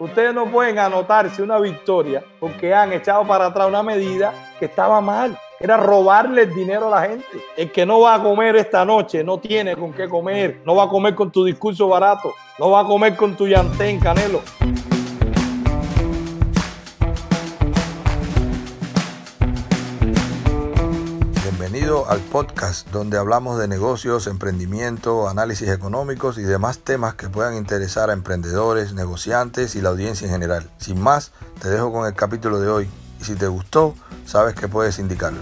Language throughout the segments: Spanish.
Ustedes no pueden anotarse una victoria porque han echado para atrás una medida que estaba mal. Era robarle el dinero a la gente. El que no va a comer esta noche no tiene con qué comer. No va a comer con tu discurso barato. No va a comer con tu llantén, Canelo. Al podcast donde hablamos de negocios, emprendimiento, análisis económicos y demás temas que puedan interesar a emprendedores, negociantes y la audiencia en general. Sin más, te dejo con el capítulo de hoy y si te gustó, sabes que puedes indicarlo.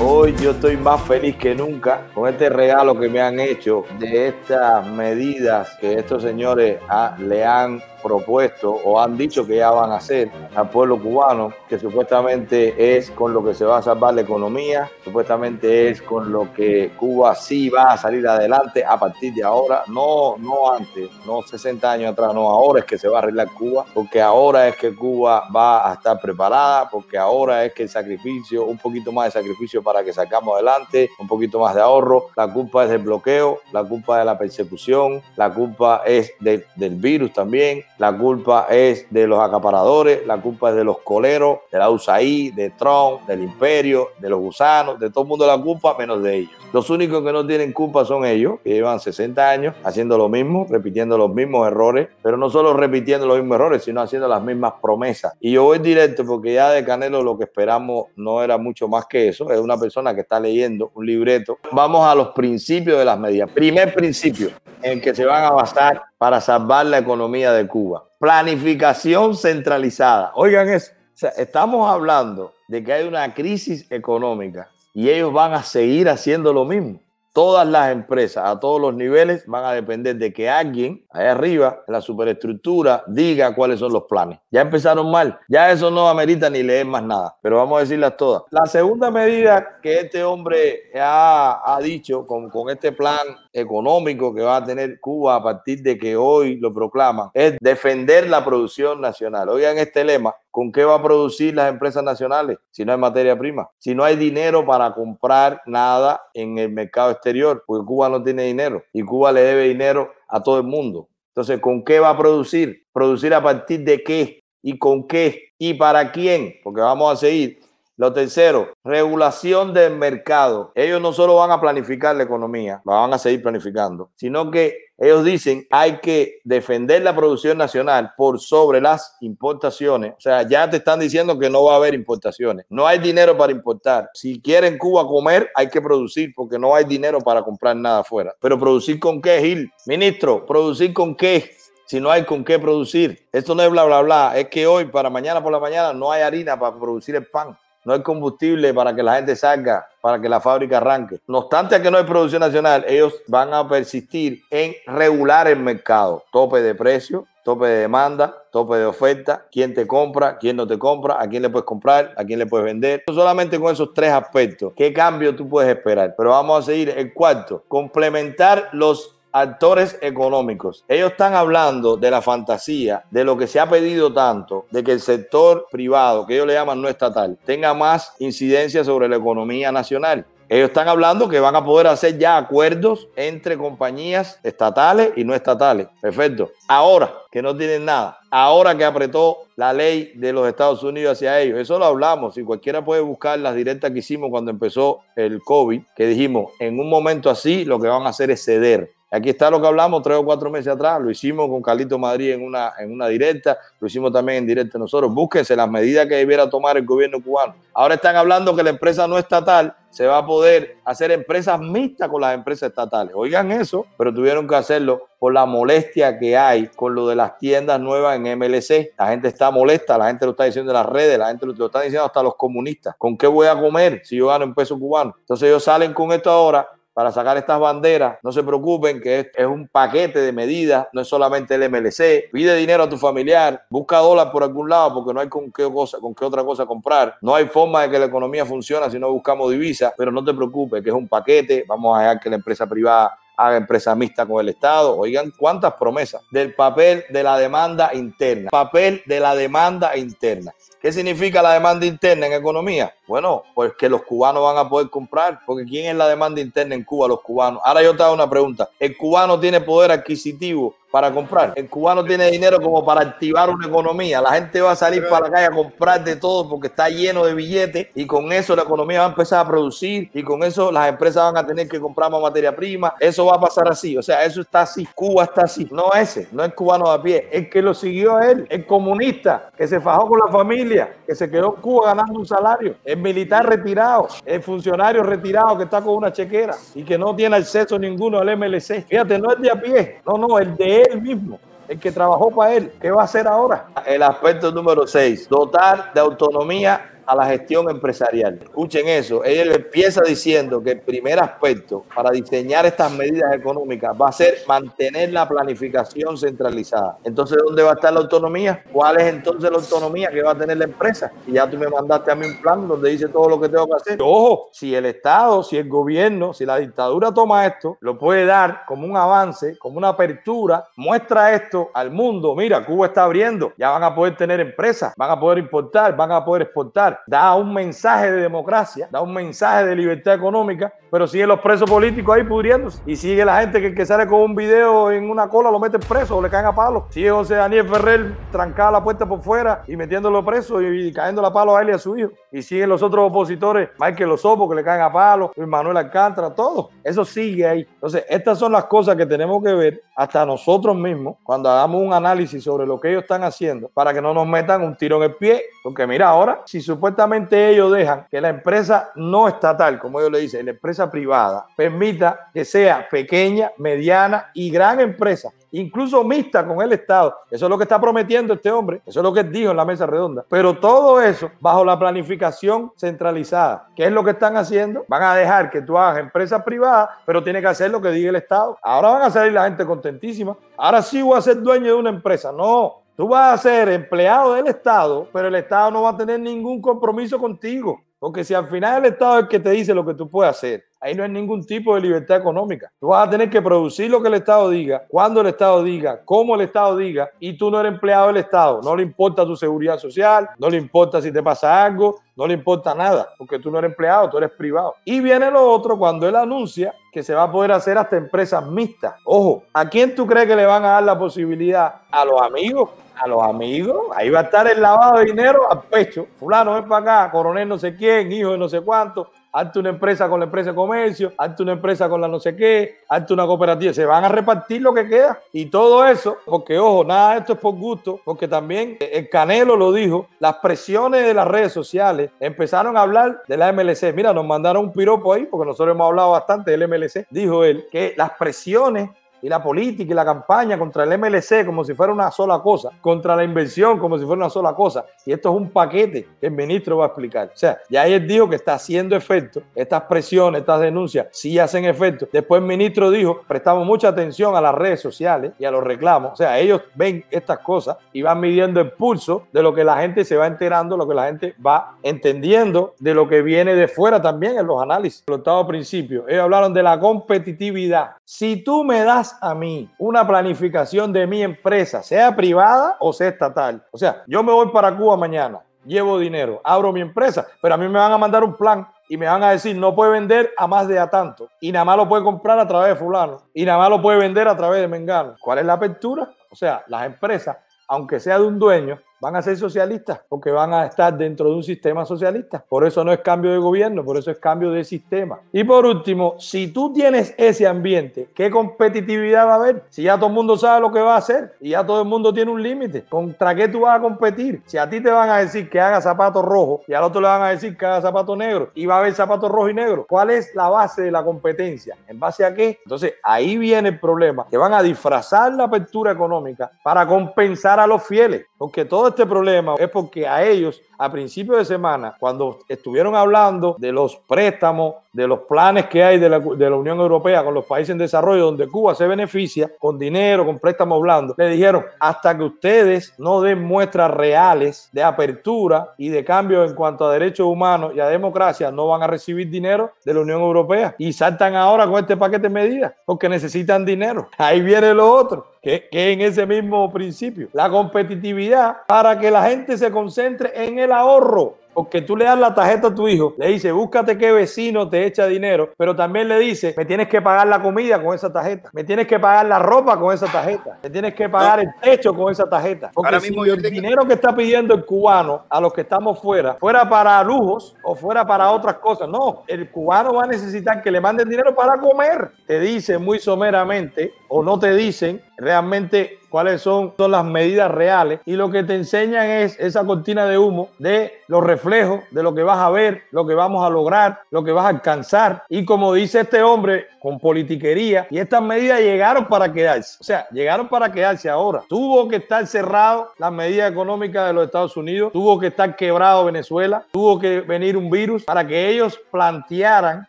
Hoy yo estoy más feliz que nunca con este regalo que me han hecho de estas medidas que estos señores ah, le han propuesto o han dicho que ya van a hacer al pueblo cubano, que supuestamente es con lo que se va a salvar la economía, supuestamente es con lo que Cuba sí va a salir adelante a partir de ahora, no, no antes, no 60 años atrás, no, ahora es que se va a arreglar Cuba, porque ahora es que Cuba va a estar preparada, porque ahora es que el sacrificio, un poquito más de sacrificio para que sacamos adelante, un poquito más de ahorro, la culpa es del bloqueo, la culpa de la persecución, la culpa es del virus también, la culpa es de los acaparadores, la culpa es de los coleros, de la USAID, de Trump, del imperio, de los gusanos, de todo el mundo la culpa menos de ellos. Los únicos que no tienen culpa son ellos, que llevan 60 años haciendo lo mismo, repitiendo los mismos errores, pero no solo repitiendo los mismos errores, sino haciendo las mismas promesas. Y yo voy directo porque ya de Canelo lo que esperamos no era mucho más que eso, es una persona que está leyendo un libreto. Vamos a los principios de las medidas. Primer principio en que se van a basar para salvar la economía de Cuba. Planificación centralizada. Oigan eso. estamos hablando de que hay una crisis económica y ellos van a seguir haciendo lo mismo todas las empresas a todos los niveles van a depender de que alguien allá arriba, en la superestructura, diga cuáles son los planes. Ya empezaron mal, ya eso no amerita ni leer más nada, pero vamos a decirlas todas. La segunda medida que este hombre ha, dicho con este plan económico que va a tener Cuba a partir de que hoy lo proclaman es defender la producción nacional. Oigan este lema, ¿Con qué va a producir las empresas nacionales si no hay materia prima? Si no hay dinero para comprar nada en el mercado exterior, porque Cuba no tiene dinero y Cuba le debe dinero a todo el mundo. Entonces, ¿con qué va a producir? ¿Producir a partir de qué? ¿Y con qué? ¿Y para quién? Porque vamos a seguir. Lo tercero, regulación del mercado. Ellos no solo van a planificar la economía, van a seguir planificando, sino que ellos dicen hay que defender la producción nacional por sobre las importaciones. O sea, ya te están diciendo que no va a haber importaciones. No hay dinero para importar. Si quieren Cuba comer, hay que producir porque no hay dinero para comprar nada afuera. Pero producir con qué, Gil? Ministro, producir con qué? si no hay con qué producir. Esto no es bla, bla, bla. Es que hoy, para mañana por la mañana, no hay harina para producir el pan no hay combustible para que la gente salga, para que la fábrica arranque. No obstante que no hay producción nacional, ellos van a persistir en regular el mercado. Tope de precio, tope de demanda, tope de oferta, quién te compra, quién no te compra, a quién le puedes comprar, a quién le puedes vender. Solamente con esos tres aspectos, ¿qué cambio tú puedes esperar? Pero vamos a seguir. El cuarto, complementar los actores económicos. Ellos están hablando de la fantasía, de lo que se ha pedido tanto, de que el sector privado, que ellos le llaman no estatal, tenga más incidencia sobre la economía nacional. Ellos están hablando que van a poder hacer ya acuerdos entre compañías estatales y no estatales. Perfecto. Ahora que no tienen nada, ahora que apretó la ley de los Estados Unidos hacia ellos, eso lo hablamos. Si cualquiera puede buscar las directas que hicimos cuando empezó el COVID, que dijimos, en un momento así lo que van a hacer es ceder Aquí está lo que hablamos tres o cuatro meses atrás, lo hicimos con Carlito Madrid en una, en una directa, lo hicimos también en directa nosotros. Búsquense las medidas que debiera tomar el gobierno cubano. Ahora están hablando que la empresa no estatal se va a poder hacer empresas mixtas con las empresas estatales. Oigan eso, pero tuvieron que hacerlo por la molestia que hay con lo de las tiendas nuevas en MLC. La gente está molesta, la gente lo está diciendo en las redes, la gente lo, está diciendo hasta los comunistas. ¿Con qué voy a comer si yo gano en peso cubano? Entonces ellos salen con esto ahora para sacar estas banderas. No se preocupen que es, un paquete de medidas, no es solamente el MLC. Pide dinero a tu familiar, busca dólar por algún lado porque no hay con qué, cosa, con qué otra cosa comprar. No hay forma de que la economía funcione si no buscamos divisas, pero no te preocupes que es un paquete. Vamos a dejar que la empresa privada haga empresa mixta con el Estado. Oigan, cuántas promesas del papel de la demanda interna. Papel de la demanda interna. ¿Qué significa la demanda interna en economía? Bueno, pues que los cubanos van a poder comprar, porque ¿quién es la demanda interna en Cuba? Los cubanos. Ahora yo te hago una pregunta. ¿El cubano tiene poder adquisitivo para comprar. El cubano tiene dinero como para activar una economía. La gente va a salir para la calle a comprar de todo porque está lleno de billetes y con eso la economía va a empezar a producir y con eso las empresas van a tener que comprar más materia prima. Eso va a pasar así. O sea, eso está así. Cuba está así. No ese, no es cubano de a pie. El que lo siguió a él, el comunista que se fajó con la familia, que se quedó en Cuba ganando un salario, militar retirado, el funcionario retirado que está con una chequera y que no tiene acceso ninguno al MLC. Fíjate, no es de a pie. No, no, el de él mismo, el que trabajó para él. ¿Qué va a hacer ahora? El aspecto número 6, dotar de autonomía a la gestión empresarial. Escuchen eso, él empieza diciendo que el primer aspecto para diseñar estas medidas económicas va a ser mantener la planificación centralizada. Entonces, ¿dónde va a estar la autonomía? ¿Cuál es entonces la autonomía que va a tener la empresa? Y ya tú me mandaste a mí un plan donde dice todo lo que tengo que hacer. Ojo, si el Estado, si el gobierno, si la dictadura toma esto, lo puede dar como un avance, como una apertura, muestra esto al mundo. Mira, Cuba está abriendo, ya van a poder tener empresas, van a poder importar, van a poder exportar da un mensaje de democracia, da un mensaje de libertad económica, pero siguen los presos políticos ahí pudriéndose. Y sigue la gente que, que sale con un video en una cola lo mete preso o le caen a palo. Sigue José Daniel Ferrer trancada la puerta por fuera y metiéndolo preso y, cayendo la palo a él y a su hijo. Y siguen los otros opositores, Michael Osopo que le caen a palo, Manuel Alcántara, todo. Eso sigue ahí. Entonces, estas son las cosas que tenemos que ver hasta nosotros mismos cuando hagamos un análisis sobre lo que ellos están haciendo para que no nos metan un tiro en el pie. Porque mira, ahora, si su supuestamente ellos dejan que la empresa no estatal, como ellos le dicen, la empresa privada, permita que sea pequeña, mediana y gran empresa, incluso mixta con el Estado. Eso es lo que está prometiendo este hombre, eso es lo que dijo en la mesa redonda. Pero todo eso bajo la planificación centralizada. ¿Qué es lo que están haciendo? Van a dejar que tú hagas empresa privada, pero tiene que hacer lo que diga el Estado. Ahora van a salir la gente contentísima. Ahora sí voy a ser dueño de una empresa. No, Tú vas a ser empleado del Estado, pero el Estado no va a tener ningún compromiso contigo. Porque si al final el Estado es el que te dice lo que tú puedes hacer, ahí no hay ningún tipo de libertad económica. Tú vas a tener que producir lo que el Estado diga, cuando el Estado diga, cómo el Estado diga, y tú no eres empleado del Estado. No le importa tu seguridad social, no le importa si te pasa algo, no le importa nada, porque tú no eres empleado, tú eres privado. Y viene lo otro cuando él anuncia que se va a poder hacer hasta empresas mixtas. Ojo, ¿a quién tú crees que le van a dar la posibilidad? A los amigos a los amigos. Ahí va a estar el lavado de dinero al pecho. Fulano, ven para acá, coronel no sé quién, hijo de no sé cuánto. Hazte una empresa con la empresa de comercio, hazte una empresa con la no sé qué, hazte una cooperativa. Se van a repartir lo que queda. Y todo eso, porque ojo, nada de esto es por gusto, porque también el Canelo lo dijo, las presiones de las redes sociales empezaron a hablar de la MLC. Mira, nos mandaron un piropo ahí, porque nosotros hemos hablado bastante del MLC. Dijo él que las presiones y la política y la campaña contra el MLC como si fuera una sola cosa, contra la inversión como si fuera una sola cosa. Y esto es un paquete que el ministro va a explicar. O sea, ya él dijo que está haciendo efecto, estas presiones, estas denuncias, sí hacen efecto. Después el ministro dijo, prestamos mucha atención a las redes sociales y a los reclamos. O sea, ellos ven estas cosas y van midiendo el pulso de lo que la gente se va enterando, lo que la gente va entendiendo, de lo que viene de fuera también en los análisis. Por octavo principio, ellos hablaron de la competitividad. Si tú me das a mí una planificación de mi empresa, sea privada o sea estatal, o sea, yo me voy para Cuba mañana, llevo dinero, abro mi empresa, pero a mí me van a mandar un plan y me van a decir no puede vender a más de a tanto y nada más lo puede comprar a través de fulano y nada más lo puede vender a través de Mengano. ¿Cuál es la apertura? O sea, las empresas, aunque sea de un dueño, van a ser socialistas porque van a estar dentro de un sistema socialista. Por eso no es cambio de gobierno, por eso es cambio de sistema. Y por último, si tú tienes ese ambiente, ¿qué competitividad va a haber? Si ya todo el mundo sabe lo que va a hacer y ya todo el mundo tiene un límite, ¿contra qué tú vas a competir? Si a ti te van a decir que haga zapatos rojos y al otro le van a decir que haga zapatos negros y va a haber zapatos rojos y negros, ¿cuál es la base de la competencia? ¿En base a qué? Entonces ahí viene el problema, que van a disfrazar la apertura económica para compensar a los fieles, porque todo este problema es porque a ellos a principios de semana, cuando estuvieron hablando de los préstamos, de los planes que hay de la, de la, Unión Europea con los países en desarrollo, donde Cuba se beneficia con dinero, con préstamos blandos, le dijeron, hasta que ustedes no den muestras reales de apertura y de cambio en cuanto a derechos humanos y a democracia, no van a recibir dinero de la Unión Europea. Y saltan ahora con este paquete de medidas porque necesitan dinero. Ahí viene lo otro que, que, en ese mismo principio, la competitividad para que la gente se concentre en el ahorro. Porque tú le das la tarjeta a tu hijo, le dice, búscate qué vecino te echa dinero, pero también le dice, me tienes que pagar la comida con esa tarjeta, me tienes que pagar la ropa con esa tarjeta, me tienes que pagar el techo con esa tarjeta. Porque Ahora mismo si el dinero que está pidiendo el cubano a los que estamos fuera, fuera para lujos o fuera para otras cosas, no, el cubano va a necesitar que le manden dinero para comer. Te dicen muy someramente o no te dicen realmente cuáles son, son las medidas reales. Y lo que te enseñan es esa cortina de humo de los reflejos de lo que vas a ver, lo que vamos a lograr, lo que vas a alcanzar. Y como dice este hombre con politiquería y estas medidas llegaron para quedarse, o sea, llegaron para quedarse ahora. Tuvo que estar cerrado las medidas económicas de los Estados Unidos, tuvo que estar quebrado Venezuela, tuvo que venir un virus para que ellos plantearan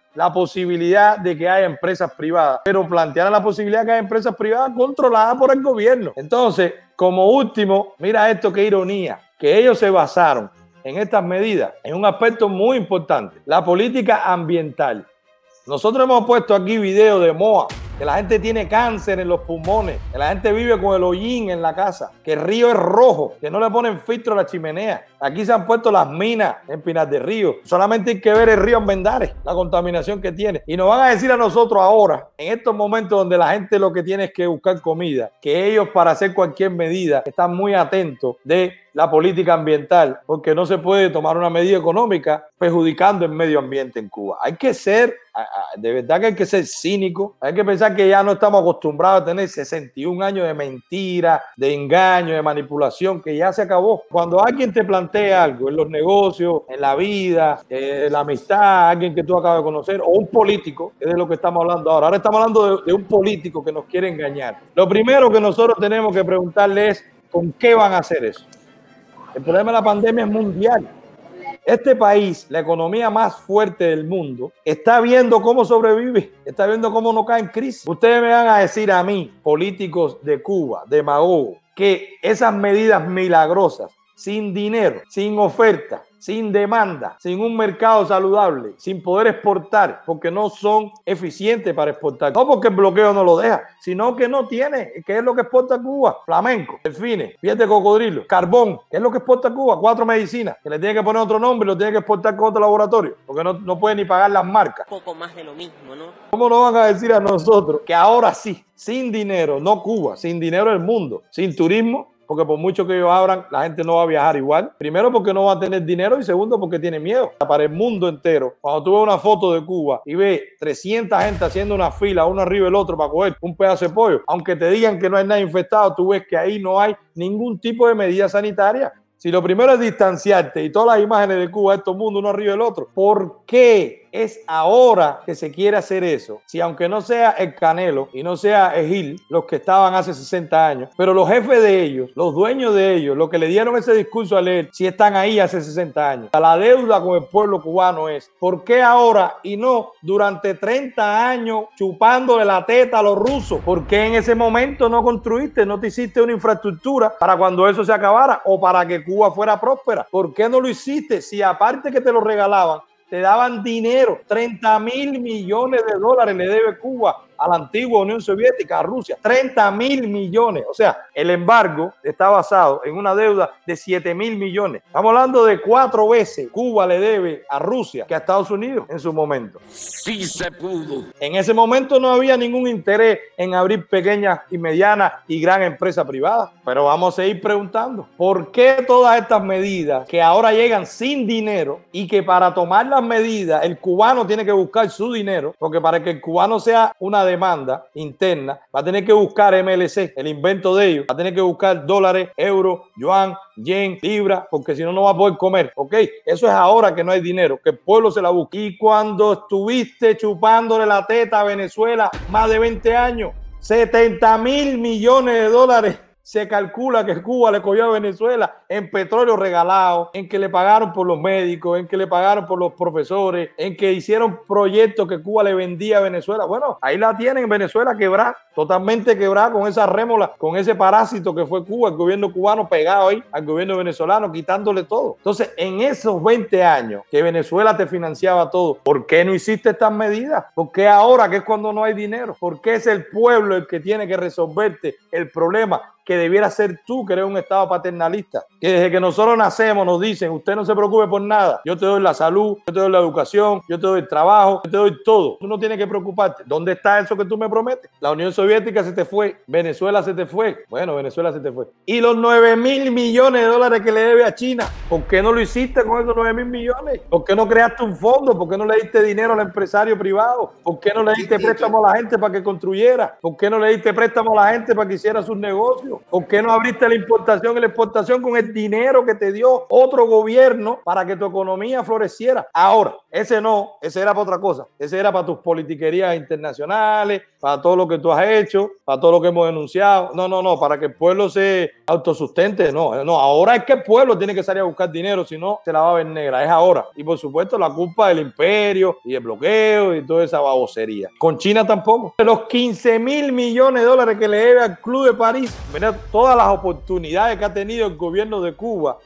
la posibilidad de que haya empresas privadas, pero plantearon la posibilidad de que haya empresas privadas controladas por el gobierno. Entonces, como último, mira esto qué ironía, que ellos se basaron en estas medidas en un aspecto muy importante, la política ambiental. Nosotros hemos puesto aquí videos de MOA, que la gente tiene cáncer en los pulmones, que la gente vive con el hollín en la casa, que el río es rojo, que no le ponen filtro a la chimenea. Aquí se han puesto las minas en Pinar de Río. Solamente hay que ver el río en Vendares, la contaminación que tiene. Y nos van a decir a nosotros ahora, en estos momentos donde la gente lo que tiene es que buscar comida, que ellos para hacer cualquier medida están muy atentos de la política ambiental, porque no se puede tomar una medida económica perjudicando el medio ambiente en Cuba. Hay que ser, de verdad que hay que ser cínico, hay que pensar que ya no estamos acostumbrados a tener 61 años de mentira, de engaño, de manipulación, que ya se acabó. Cuando alguien te plantea algo en los negocios, en la vida, en la amistad, alguien que tú acabas de conocer, o un político, que es de lo que estamos hablando ahora. Ahora estamos hablando de, de un político que nos quiere engañar. Lo primero que nosotros tenemos que preguntarle es, ¿con qué van a hacer eso? El problema de la pandemia es mundial. Este país, la economía más fuerte del mundo, está viendo cómo sobrevive, está viendo cómo no cae en crisis. Ustedes me van a decir a mí, políticos de Cuba, demagogos, que esas medidas milagrosas, sin dinero, sin oferta, sin demanda, sin un mercado saludable, sin poder exportar, porque no son eficientes para exportar. No porque el bloqueo no lo deja, sino que no tiene, ¿Qué es lo que exporta Cuba, flamenco, delfines, piel de cocodrilo, carbón, ¿Qué es lo que exporta Cuba, cuatro medicinas, que le tiene que poner otro nombre y lo tiene que exportar con otro laboratorio, porque no, no puede ni pagar las marcas. Un poco más de lo mismo, ¿no? ¿Cómo nos van a decir a nosotros que ahora sí, sin dinero, no Cuba, sin dinero el mundo, sin turismo, porque por mucho que ellos abran, la gente no va a viajar igual. Primero porque no va a tener dinero y segundo porque tiene miedo. Para el mundo entero, cuando tú ves una foto de Cuba y ves 300 gente haciendo una fila uno arriba del otro para coger un pedazo de pollo, aunque te digan que no hay nada infectado, tú ves que ahí no hay ningún tipo de medida sanitaria. Si lo primero es distanciarte y todas las imágenes de Cuba, estos mundos uno arriba del otro, ¿por qué es ahora que se quiere hacer eso. Si aunque no sea el Canelo y no sea el Gil, los que estaban hace 60 años, pero los jefes de ellos, los dueños de ellos, los que le dieron ese discurso a leer, si están ahí hace 60 años. La deuda con el pueblo cubano es, ¿por qué ahora y no durante 30 años chupándole la teta a los rusos? ¿Por qué en ese momento no construiste, no te hiciste una infraestructura para cuando eso se acabara o para que Cuba fuera próspera? ¿Por qué no lo hiciste si aparte que te lo regalaban, te daban dinero, 30 mil millones de dólares le debe Cuba a la antigua Unión Soviética, a Rusia, 30 mil millones. O sea, el embargo está basado en una deuda de 7 mil millones. Estamos hablando de cuatro veces Cuba le debe a Rusia que a Estados Unidos en su momento. Sí se pudo. En ese momento no había ningún interés en abrir pequeñas y medianas y gran empresas privadas. Pero vamos a seguir preguntando, ¿por qué todas estas medidas que ahora llegan sin dinero y que para tomar las medidas el cubano tiene que buscar su dinero? Porque para que el cubano sea una demanda interna, va a tener que buscar MLC, el invento de ellos, va a tener que buscar dólares, euros, yuan, yen, libra, porque si no, no va a poder comer. ¿Ok? Eso es ahora que no hay dinero, que el pueblo se la busque. Y cuando estuviste chupándole la teta a Venezuela más de 20 años, 70 mil millones de dólares se calcula que Cuba le cogió a Venezuela en petróleo regalado, en que le pagaron por los médicos, en que le pagaron por los profesores, en que hicieron proyectos que Cuba le vendía a Venezuela. Bueno, ahí la tienen en Venezuela quebrada, totalmente quebrada con esa rémola, con ese parásito que fue Cuba, el gobierno cubano pegado ahí al gobierno venezolano, quitándole todo. Entonces, en esos 20 años que Venezuela te financiaba todo, ¿por qué no hiciste estas medidas? ¿Por qué ahora que es cuando no hay dinero? ¿Por qué es el pueblo el que tiene que resolverte el problema? Que debiera ser tú, que eres un Estado paternalista. Que desde que nosotros nacemos nos dicen, usted no se preocupe por nada, yo te doy la salud, yo te doy la educación, yo te doy el trabajo, yo te doy todo. Tú no tienes que preocuparte. ¿Dónde está eso que tú me prometes? La Unión Soviética se te fue, Venezuela se te fue. Bueno, Venezuela se te fue. Y los 9 mil millones de dólares que le debe a China, ¿por qué no lo hiciste con esos 9 mil millones? ¿Por qué no creaste un fondo? ¿Por qué no le diste dinero al empresario privado? ¿Por qué no le diste préstamo a la gente para que construyera? ¿Por qué no le diste préstamo a la gente para que hiciera sus negocios? ¿Por qué no abriste la importación y la exportación con el dinero que te dio otro gobierno para que tu economía floreciera? Ahora, ese no, ese era para otra cosa. Ese era para tus politiquerías internacionales, para todo lo que tú has hecho, para todo lo que hemos denunciado. No, no, no, para que el pueblo se autosustente. No, no, ahora es que el pueblo tiene que salir a buscar dinero, si no, se la va a ver negra. Es ahora. Y por supuesto, la culpa del imperio y el bloqueo y toda esa babosería. Con China tampoco. Los 15 mil millones de dólares que le debe al Club de París, todas las oportunidades que ha tenido el gobierno de Cuba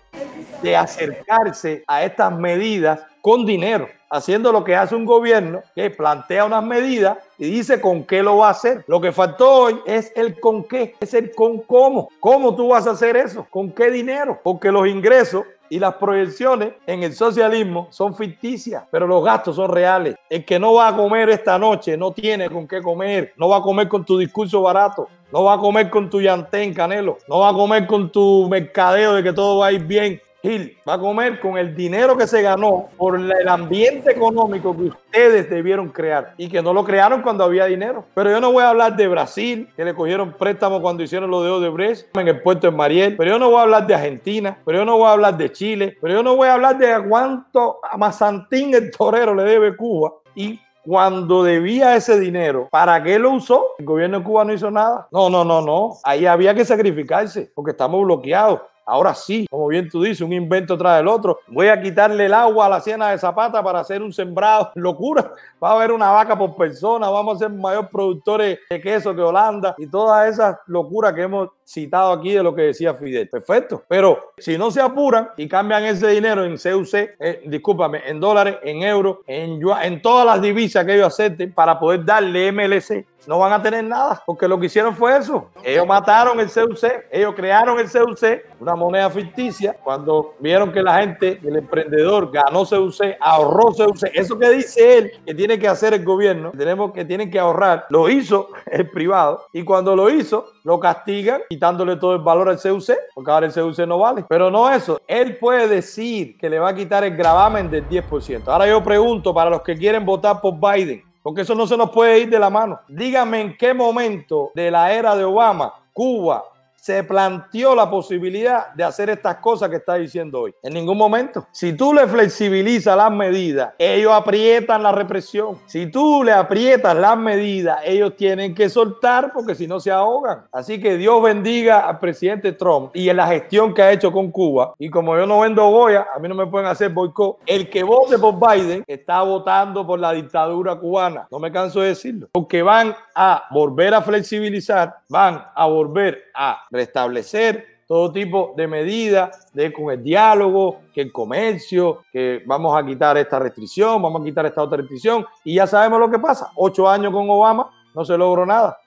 de acercarse a estas medidas con dinero, haciendo lo que hace un gobierno que plantea unas medidas y dice con qué lo va a hacer. Lo que faltó hoy es el con qué, es el con cómo. ¿Cómo tú vas a hacer eso? ¿Con qué dinero? Porque los ingresos y las proyecciones en el socialismo son ficticias, pero los gastos son reales. El que no va a comer esta noche no tiene con qué comer, no va a comer con tu discurso barato, no va a comer con tu llantén canelo, no va a comer con tu mercadeo de que todo va a ir bien. Gil va a comer con el dinero que se ganó por el ambiente económico que ustedes debieron crear y que no lo crearon cuando había dinero. Pero yo no voy a hablar de Brasil, que le cogieron préstamo cuando hicieron lo de Odebrecht en el puerto de Mariel, pero yo no voy a hablar de Argentina, pero yo no voy a hablar de Chile, pero yo no voy a hablar de cuánto a Mazantín el torero le debe Cuba y cuando debía ese dinero, ¿para qué lo usó? El gobierno de Cuba no hizo nada. No, no, no, no. Ahí había que sacrificarse porque estamos bloqueados. Ahora sí, como bien tú dices, un invento tras el otro. Voy a quitarle el agua a la siena de Zapata para hacer un sembrado. Locura. Va a haber una vaca por persona. Vamos a ser mayor productores de queso que Holanda y todas esas locuras que hemos citado aquí de lo que decía Fidel. Perfecto. Pero si no se apuran y cambian ese dinero en CUC, eh, discúlpame, en dólares, en euros, en, en todas las divisas que ellos acepten para poder darle MLC, no van a tener nada, porque lo que hicieron fue eso. Ellos mataron el CUC, ellos crearon el CUC, una moneda ficticia, cuando vieron que la gente, el emprendedor ganó CUC, ahorró CUC, eso que dice él que tiene que hacer el gobierno, tenemos que tienen que ahorrar, lo hizo el privado, y cuando lo hizo, lo castigan quitándole todo el valor al CUC, porque ahora el CUC no vale. Pero no eso, él puede decir que le va a quitar el gravamen del 10%. Ahora yo pregunto para los que quieren votar por Biden, porque eso no se nos puede ir de la mano. Dígame en qué momento de la era de Obama, Cuba, se planteó la posibilidad de hacer estas cosas que está diciendo hoy. En ningún momento. Si tú le flexibilizas las medidas, ellos aprietan la represión. Si tú le aprietas las medidas, ellos tienen que soltar porque si no se ahogan. Así que Dios bendiga al presidente Trump y en la gestión que ha hecho con Cuba. Y como yo no vendo Goya, a mí no me pueden hacer boicot. El que vote por Biden está votando por la dictadura cubana. No me canso de decirlo. Porque van a volver a flexibilizar, van a volver a restablecer todo tipo de medidas de, con el diálogo, que el comercio, que vamos a quitar esta restricción, vamos a quitar esta otra restricción. Y ya sabemos lo que pasa. Ocho años con Obama no se logró nada.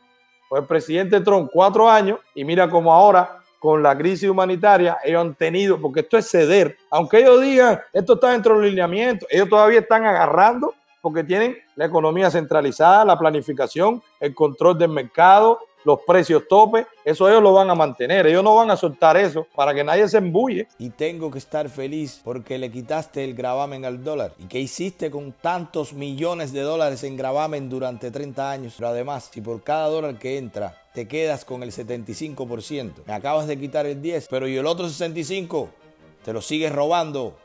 Pues el presidente Trump, cuatro años, y mira cómo ahora con la crisis humanitaria, ellos han tenido, porque esto es ceder, aunque ellos digan, esto está dentro del lineamiento, ellos todavía están agarrando porque tienen la economía centralizada, la planificación, el control del mercado, los precios tope, eso ellos lo van a mantener, ellos no van a soltar eso para que nadie se embulle. Y tengo que estar feliz porque le quitaste el gravamen al dólar. ¿Y qué hiciste con tantos millones de dólares en gravamen durante 30 años? Pero además, si por cada dólar que entra te quedas con el 75%, me acabas de quitar el 10, pero ¿y el otro 65? Te lo sigues robando.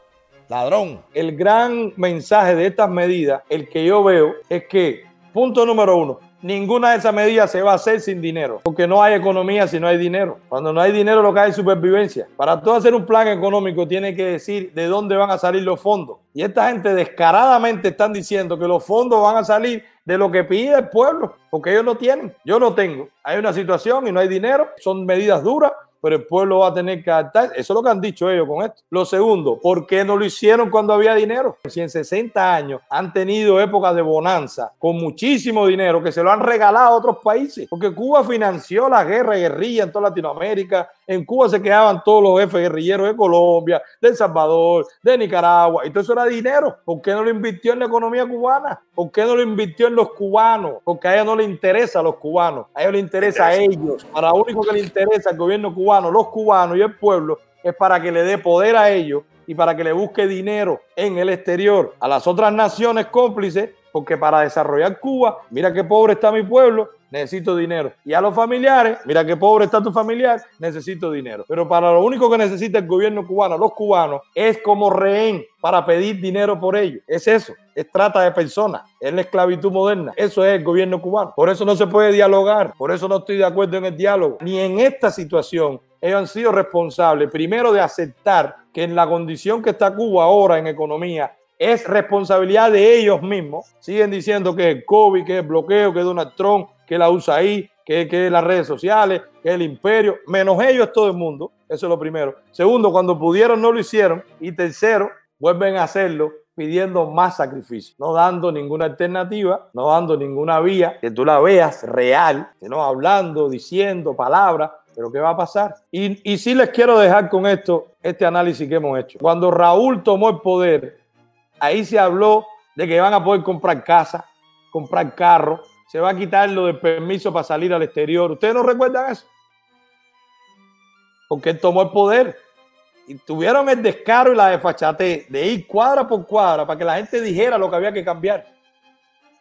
Ladrón. El gran mensaje de estas medidas, el que yo veo, es que, punto número uno, Ninguna de esas medidas se va a hacer sin dinero, porque no hay economía si no hay dinero. Cuando no hay dinero lo que hay es supervivencia. Para tú hacer un plan económico tiene que decir de dónde van a salir los fondos. Y esta gente descaradamente están diciendo que los fondos van a salir de lo que pide el pueblo, porque ellos no tienen. Yo no tengo. Hay una situación y no hay dinero. Son medidas duras pero el pueblo va a tener que adaptar. Eso es lo que han dicho ellos con esto. Lo segundo, ¿por qué no lo hicieron cuando había dinero? Si en 60 años han tenido épocas de bonanza con muchísimo dinero que se lo han regalado a otros países, porque Cuba financió la guerra guerrilla en toda Latinoamérica. En Cuba se quedaban todos los jefes guerrilleros de Colombia, de El Salvador, de Nicaragua, y todo eso era dinero. ¿Por qué no lo invirtió en la economía cubana? ¿Por qué no lo invirtió en los cubanos? Porque a ellos no les interesa a los cubanos, a ellos les interesa a ellos. Para lo único que les interesa al gobierno cubano los cubanos y el pueblo es para que le dé poder a ellos y para que le busque dinero en el exterior a las otras naciones cómplices, porque para desarrollar Cuba, mira qué pobre está mi pueblo, necesito dinero. Y a los familiares, mira qué pobre está tu familiar, necesito dinero. Pero para lo único que necesita el gobierno cubano, los cubanos, es como rehén para pedir dinero por ellos. Es eso, es trata de personas, es la esclavitud moderna. Eso es el gobierno cubano. Por eso no se puede dialogar, por eso no estoy de acuerdo en el diálogo. Ni en esta situación ellos han sido responsables, primero, de aceptar que en la condición que está Cuba ahora en economía, es responsabilidad de ellos mismos. Siguen diciendo que el COVID, que el bloqueo, que Donald Trump, que la USAID, que, que las redes sociales, que el imperio, menos ellos todo el mundo. Eso es lo primero. Segundo, cuando pudieron no lo hicieron. Y tercero, vuelven a hacerlo pidiendo más sacrificio, no dando ninguna alternativa, no dando ninguna vía que tú la veas real, sino hablando, diciendo palabras pero ¿qué va a pasar? Y, y sí les quiero dejar con esto este análisis que hemos hecho. Cuando Raúl tomó el poder, ahí se habló de que van a poder comprar casa, comprar carro, se va a quitar lo del permiso para salir al exterior. ¿Ustedes no recuerdan eso? Porque él tomó el poder y tuvieron el descaro y la desfachate de ir cuadra por cuadra para que la gente dijera lo que había que cambiar.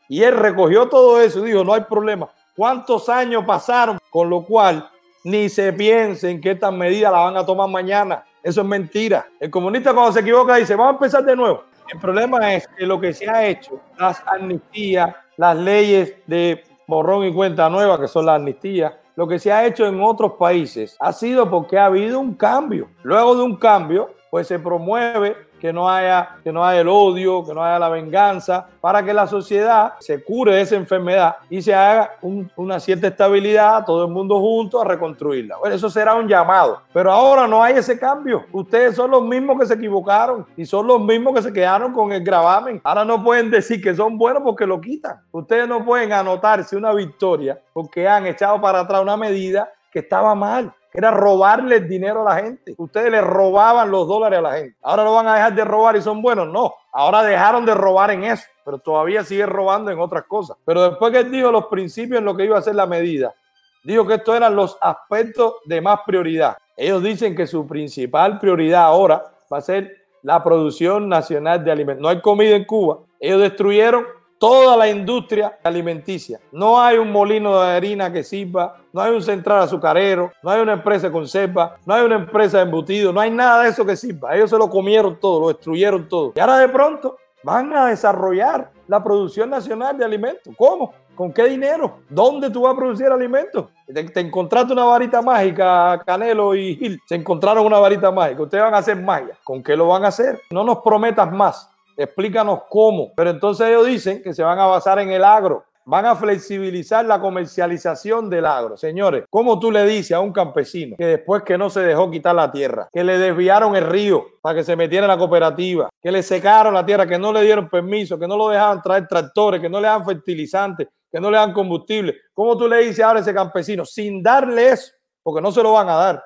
Y él recogió todo eso y dijo, no hay problema. ¿Cuántos años pasaron? Con lo cual ni se piensen que estas medidas las van a tomar mañana. Eso es mentira. El comunista cuando se equivoca dice, vamos a empezar de nuevo. El problema es que lo que se ha hecho, las amnistías, las leyes de borrón y cuenta nueva, que son las amnistías, lo que se ha hecho en otros países ha sido porque ha habido un cambio. Luego de un cambio, pues se promueve que no haya, que no haya el odio, que no haya la venganza, para que la sociedad se cure de esa enfermedad y se haga una cierta estabilidad, todo el mundo junto a reconstruirla. Bueno, eso será un llamado, pero ahora no hay ese cambio. Ustedes son los mismos que se equivocaron y son los mismos que se quedaron con el gravamen. Ahora no pueden decir que son buenos porque lo quitan. Ustedes no pueden anotarse una victoria porque han echado para atrás una medida que estaba mal era robarle el dinero a la gente. Ustedes le robaban los dólares a la gente. Ahora lo van a dejar de robar y son buenos. No, ahora dejaron de robar en eso, pero todavía sigue robando en otras cosas. Pero después que él dijo los principios en lo que iba a ser la medida, dijo que estos eran los aspectos de más prioridad. Ellos dicen que su principal prioridad ahora va a ser la producción nacional de alimentos. No hay comida en Cuba. Ellos destruyeron toda la industria alimenticia. No hay un molino de harina que sirva, no hay un central azucarero, no hay una empresa de conserva, no hay una empresa de embutido, no hay nada de eso que sirva. Ellos se lo comieron todo, lo destruyeron todo. Y ahora de pronto van a desarrollar la producción nacional de alimentos. ¿Cómo? ¿Con qué dinero? ¿Dónde tú vas a producir alimentos? Te, encontraste una varita mágica, Canelo y Gil. Se encontraron una varita mágica. Ustedes van a hacer magia. ¿Con qué lo van a hacer? No nos prometas más explícanos cómo. Pero entonces ellos dicen que se van a basar en el agro. Van a flexibilizar la comercialización del agro. Señores, ¿cómo tú le dices a un campesino que después que no se dejó quitar la tierra, que le desviaron el río para que se metiera en la cooperativa, que le secaron la tierra, que no le dieron permiso, que no lo dejaban traer tractores, que no le dan fertilizantes, que no le dan combustible? ¿Cómo tú le dices ahora a ese campesino sin darle eso? Porque no se lo van a dar.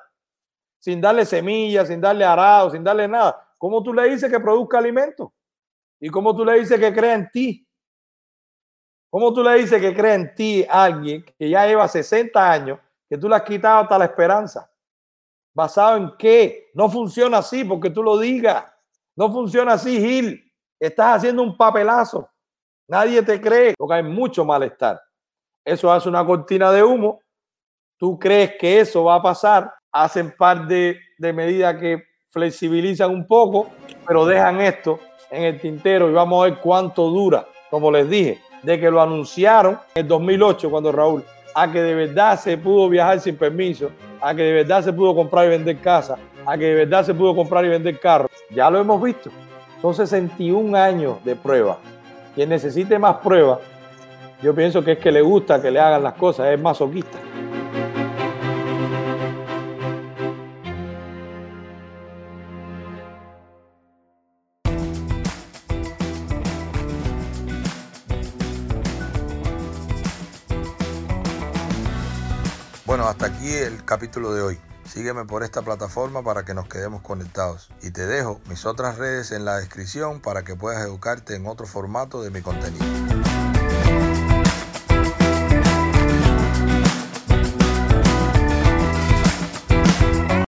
Sin darle semillas, sin darle arado, sin darle nada. ¿Cómo tú le dices que produzca alimentos? ¿Y cómo tú le dices que cree en ti? ¿Cómo tú le dices que cree en ti alguien que ya lleva 60 años, que tú le has quitado hasta la esperanza? ¿Basado en qué? No funciona así porque tú lo digas. No funciona así, Gil. Estás haciendo un papelazo. Nadie te cree porque hay mucho malestar. Eso hace una cortina de humo. Tú crees que eso va a pasar. Hacen par de, de medidas que flexibilizan un poco, pero dejan esto en el tintero y vamos a ver cuánto dura. Como les dije, de que lo anunciaron en el 2008 cuando Raúl, a que de verdad se pudo viajar sin permiso, a que de verdad se pudo comprar y vender casa, a que de verdad se pudo comprar y vender carro. Ya lo hemos visto. Son 61 años de prueba. Quien necesite más pruebas, yo pienso que es que le gusta que le hagan las cosas, es masoquista. Capítulo de hoy. Sígueme por esta plataforma para que nos quedemos conectados. Y te dejo mis otras redes en la descripción para que puedas educarte en otro formato de mi contenido.